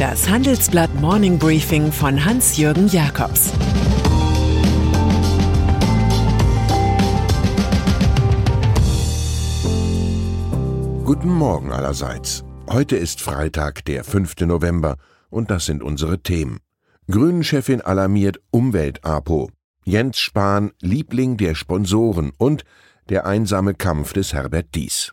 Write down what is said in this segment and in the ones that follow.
Das Handelsblatt Morning Briefing von Hans-Jürgen Jakobs Guten Morgen allerseits. Heute ist Freitag, der 5. November, und das sind unsere Themen. Grünen-Chefin alarmiert Umwelt-APO. Jens Spahn, Liebling der Sponsoren und der einsame Kampf des Herbert Dies.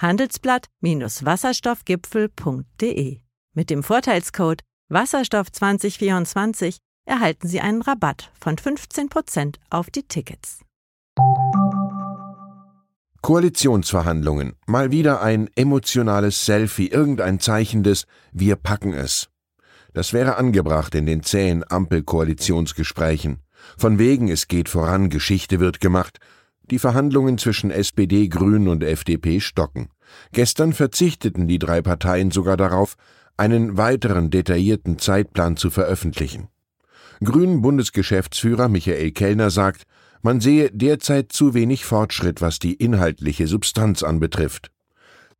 handelsblatt-wasserstoffgipfel.de. Mit dem Vorteilscode Wasserstoff 2024 erhalten Sie einen Rabatt von 15% auf die Tickets. Koalitionsverhandlungen. Mal wieder ein emotionales Selfie, irgendein Zeichen des Wir packen es. Das wäre angebracht in den zähen Ampelkoalitionsgesprächen. Von wegen es geht voran, Geschichte wird gemacht, die Verhandlungen zwischen SPD, Grünen und FDP stocken. Gestern verzichteten die drei Parteien sogar darauf, einen weiteren detaillierten Zeitplan zu veröffentlichen. Grünen Bundesgeschäftsführer Michael Kellner sagt, man sehe derzeit zu wenig Fortschritt, was die inhaltliche Substanz anbetrifft.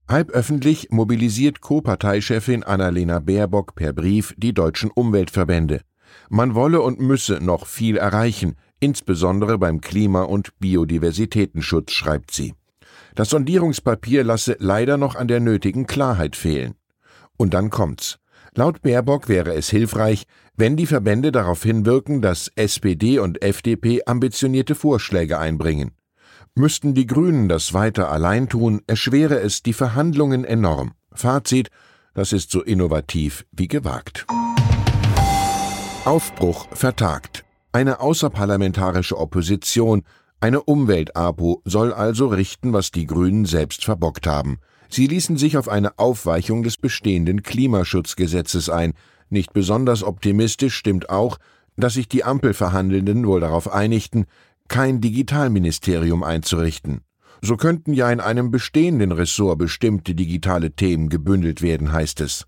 Halböffentlich mobilisiert Co-Parteichefin Annalena Baerbock per Brief die deutschen Umweltverbände. Man wolle und müsse noch viel erreichen, insbesondere beim Klima- und Biodiversitätenschutz, schreibt sie. Das Sondierungspapier lasse leider noch an der nötigen Klarheit fehlen. Und dann kommt's. Laut Baerbock wäre es hilfreich, wenn die Verbände darauf hinwirken, dass SPD und FDP ambitionierte Vorschläge einbringen. Müssten die Grünen das weiter allein tun, erschwere es die Verhandlungen enorm. Fazit, das ist so innovativ wie gewagt. Aufbruch vertagt. Eine außerparlamentarische Opposition, eine Umwelt-APO soll also richten, was die Grünen selbst verbockt haben. Sie ließen sich auf eine Aufweichung des bestehenden Klimaschutzgesetzes ein. Nicht besonders optimistisch stimmt auch, dass sich die Ampelverhandelnden wohl darauf einigten, kein Digitalministerium einzurichten. So könnten ja in einem bestehenden Ressort bestimmte digitale Themen gebündelt werden, heißt es.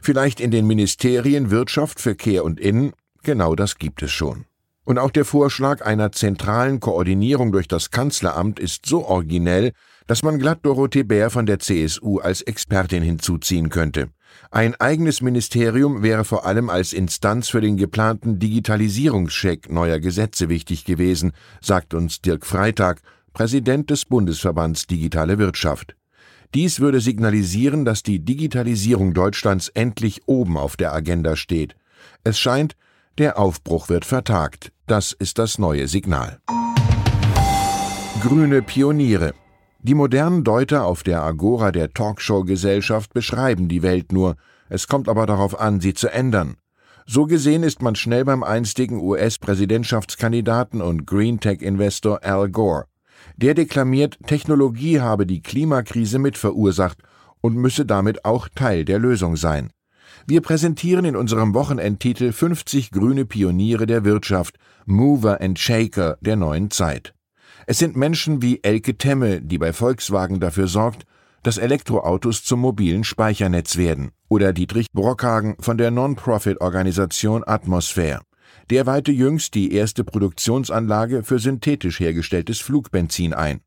Vielleicht in den Ministerien Wirtschaft, Verkehr und Innen, genau das gibt es schon. Und auch der Vorschlag einer zentralen Koordinierung durch das Kanzleramt ist so originell, dass man glatt Dorothee Bär von der CSU als Expertin hinzuziehen könnte. Ein eigenes Ministerium wäre vor allem als Instanz für den geplanten Digitalisierungscheck neuer Gesetze wichtig gewesen, sagt uns Dirk Freitag, Präsident des Bundesverbands Digitale Wirtschaft. Dies würde signalisieren, dass die Digitalisierung Deutschlands endlich oben auf der Agenda steht. Es scheint, der Aufbruch wird vertagt. Das ist das neue Signal. Grüne Pioniere. Die modernen Deuter auf der Agora der Talkshow-Gesellschaft beschreiben die Welt nur. Es kommt aber darauf an, sie zu ändern. So gesehen ist man schnell beim einstigen US-Präsidentschaftskandidaten und Green Tech-Investor Al Gore. Der deklamiert, Technologie habe die Klimakrise mit verursacht und müsse damit auch Teil der Lösung sein. Wir präsentieren in unserem Wochenendtitel 50 grüne Pioniere der Wirtschaft, Mover and Shaker der neuen Zeit. Es sind Menschen wie Elke Temme, die bei Volkswagen dafür sorgt, dass Elektroautos zum mobilen Speichernetz werden, oder Dietrich Brockhagen von der Non-Profit-Organisation Atmosphäre. Der weihte jüngst die erste Produktionsanlage für synthetisch hergestelltes Flugbenzin ein.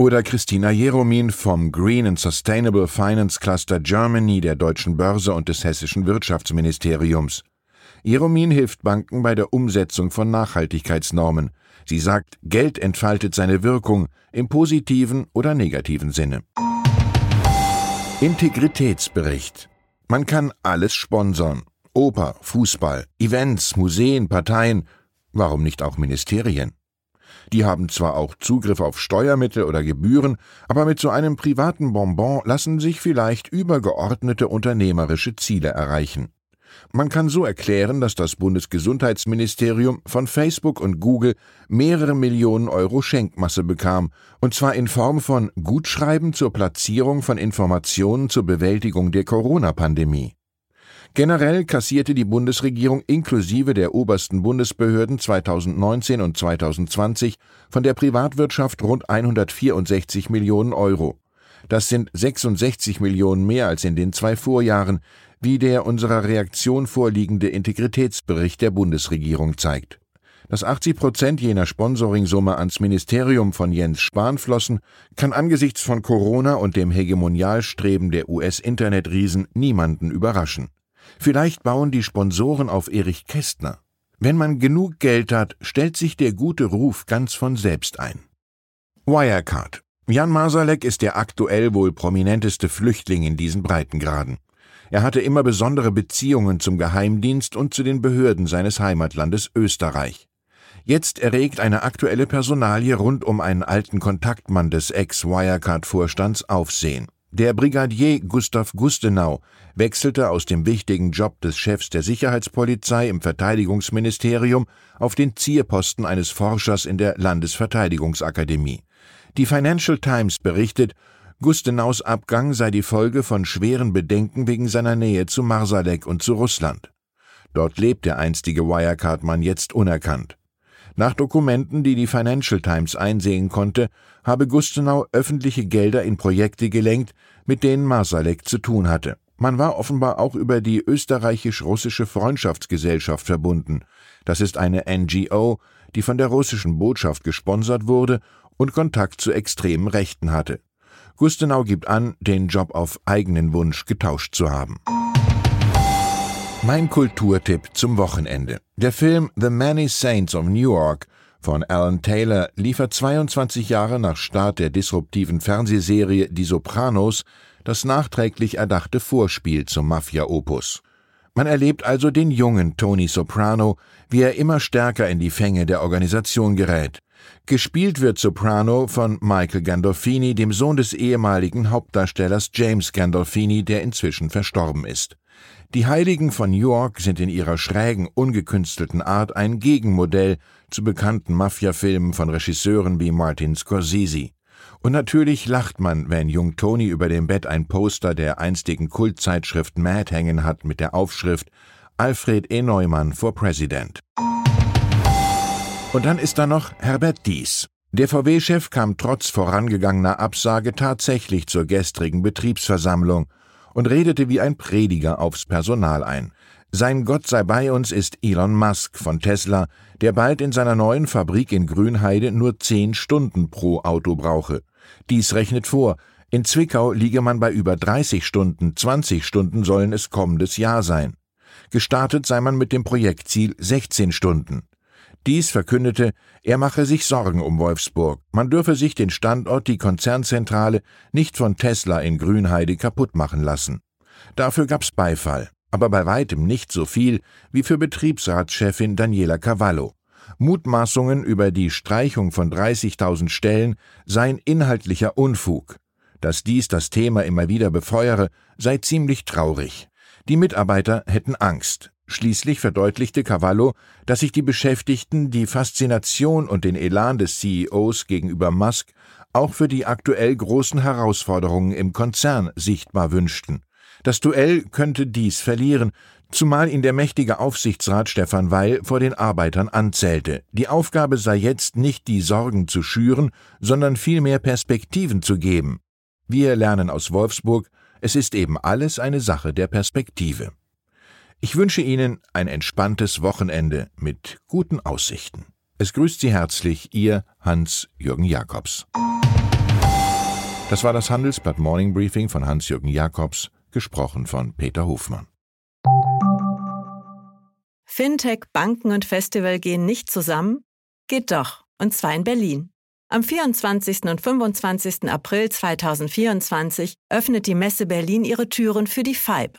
Oder Christina Jeromin vom Green and Sustainable Finance Cluster Germany der Deutschen Börse und des Hessischen Wirtschaftsministeriums. Jeromin hilft Banken bei der Umsetzung von Nachhaltigkeitsnormen. Sie sagt, Geld entfaltet seine Wirkung im positiven oder negativen Sinne. Integritätsbericht. Man kann alles sponsern. Oper, Fußball, Events, Museen, Parteien, warum nicht auch Ministerien? Die haben zwar auch Zugriff auf Steuermittel oder Gebühren, aber mit so einem privaten Bonbon lassen sich vielleicht übergeordnete unternehmerische Ziele erreichen. Man kann so erklären, dass das Bundesgesundheitsministerium von Facebook und Google mehrere Millionen Euro Schenkmasse bekam, und zwar in Form von Gutschreiben zur Platzierung von Informationen zur Bewältigung der Corona-Pandemie. Generell kassierte die Bundesregierung inklusive der obersten Bundesbehörden 2019 und 2020 von der Privatwirtschaft rund 164 Millionen Euro. Das sind 66 Millionen mehr als in den zwei Vorjahren, wie der unserer Reaktion vorliegende Integritätsbericht der Bundesregierung zeigt. Dass 80 Prozent jener Sponsoringsumme ans Ministerium von Jens Spahn flossen, kann angesichts von Corona und dem Hegemonialstreben der US-Internetriesen niemanden überraschen. Vielleicht bauen die Sponsoren auf Erich Kästner. Wenn man genug Geld hat, stellt sich der gute Ruf ganz von selbst ein. Wirecard. Jan Masalek ist der aktuell wohl prominenteste Flüchtling in diesen Breitengraden. Er hatte immer besondere Beziehungen zum Geheimdienst und zu den Behörden seines Heimatlandes Österreich. Jetzt erregt eine aktuelle Personalie rund um einen alten Kontaktmann des Ex-Wirecard-Vorstands Aufsehen. Der Brigadier Gustav Gustenau wechselte aus dem wichtigen Job des Chefs der Sicherheitspolizei im Verteidigungsministerium auf den Zierposten eines Forschers in der Landesverteidigungsakademie. Die Financial Times berichtet, Gustenaus Abgang sei die Folge von schweren Bedenken wegen seiner Nähe zu Marsalek und zu Russland. Dort lebt der einstige Wirecard-Mann jetzt unerkannt. Nach Dokumenten, die die Financial Times einsehen konnte, habe Gustenau öffentliche Gelder in Projekte gelenkt, mit denen Marsalek zu tun hatte. Man war offenbar auch über die österreichisch-russische Freundschaftsgesellschaft verbunden. Das ist eine NGO, die von der russischen Botschaft gesponsert wurde und Kontakt zu extremen Rechten hatte. Gustenau gibt an, den Job auf eigenen Wunsch getauscht zu haben. Mein Kulturtipp zum Wochenende. Der Film The Many Saints of Newark von Alan Taylor liefert 22 Jahre nach Start der disruptiven Fernsehserie Die Sopranos das nachträglich erdachte Vorspiel zum Mafia-Opus. Man erlebt also den jungen Tony Soprano, wie er immer stärker in die Fänge der Organisation gerät. Gespielt wird Soprano von Michael Gandolfini, dem Sohn des ehemaligen Hauptdarstellers James Gandolfini, der inzwischen verstorben ist. Die Heiligen von York sind in ihrer schrägen, ungekünstelten Art ein Gegenmodell zu bekannten Mafia-Filmen von Regisseuren wie Martin Scorsese. Und natürlich lacht man, wenn Jung Tony über dem Bett ein Poster der einstigen Kultzeitschrift Mad hängen hat mit der Aufschrift Alfred E. Neumann for President. Und dann ist da noch Herbert Dies. Der VW-Chef kam trotz vorangegangener Absage tatsächlich zur gestrigen Betriebsversammlung und redete wie ein Prediger aufs Personal ein. Sein Gott sei bei uns ist Elon Musk von Tesla, der bald in seiner neuen Fabrik in Grünheide nur zehn Stunden pro Auto brauche. Dies rechnet vor, in Zwickau liege man bei über 30 Stunden, 20 Stunden sollen es kommendes Jahr sein. Gestartet sei man mit dem Projektziel 16 Stunden. Dies verkündete, er mache sich Sorgen um Wolfsburg. Man dürfe sich den Standort, die Konzernzentrale, nicht von Tesla in Grünheide kaputt machen lassen. Dafür gab's Beifall, aber bei weitem nicht so viel wie für Betriebsratschefin Daniela Cavallo. Mutmaßungen über die Streichung von 30.000 Stellen seien inhaltlicher Unfug. Dass dies das Thema immer wieder befeuere, sei ziemlich traurig. Die Mitarbeiter hätten Angst. Schließlich verdeutlichte Cavallo, dass sich die Beschäftigten die Faszination und den Elan des CEOs gegenüber Musk auch für die aktuell großen Herausforderungen im Konzern sichtbar wünschten. Das Duell könnte dies verlieren, zumal ihn der mächtige Aufsichtsrat Stefan Weil vor den Arbeitern anzählte. Die Aufgabe sei jetzt nicht die Sorgen zu schüren, sondern vielmehr Perspektiven zu geben. Wir lernen aus Wolfsburg, es ist eben alles eine Sache der Perspektive. Ich wünsche Ihnen ein entspanntes Wochenende mit guten Aussichten. Es grüßt Sie herzlich Ihr Hans-Jürgen Jakobs. Das war das Handelsblatt Morning Briefing von Hans-Jürgen Jakobs, gesprochen von Peter Hofmann. Fintech, Banken und Festival gehen nicht zusammen? Geht doch, und zwar in Berlin. Am 24. und 25. April 2024 öffnet die Messe Berlin ihre Türen für die FIBE,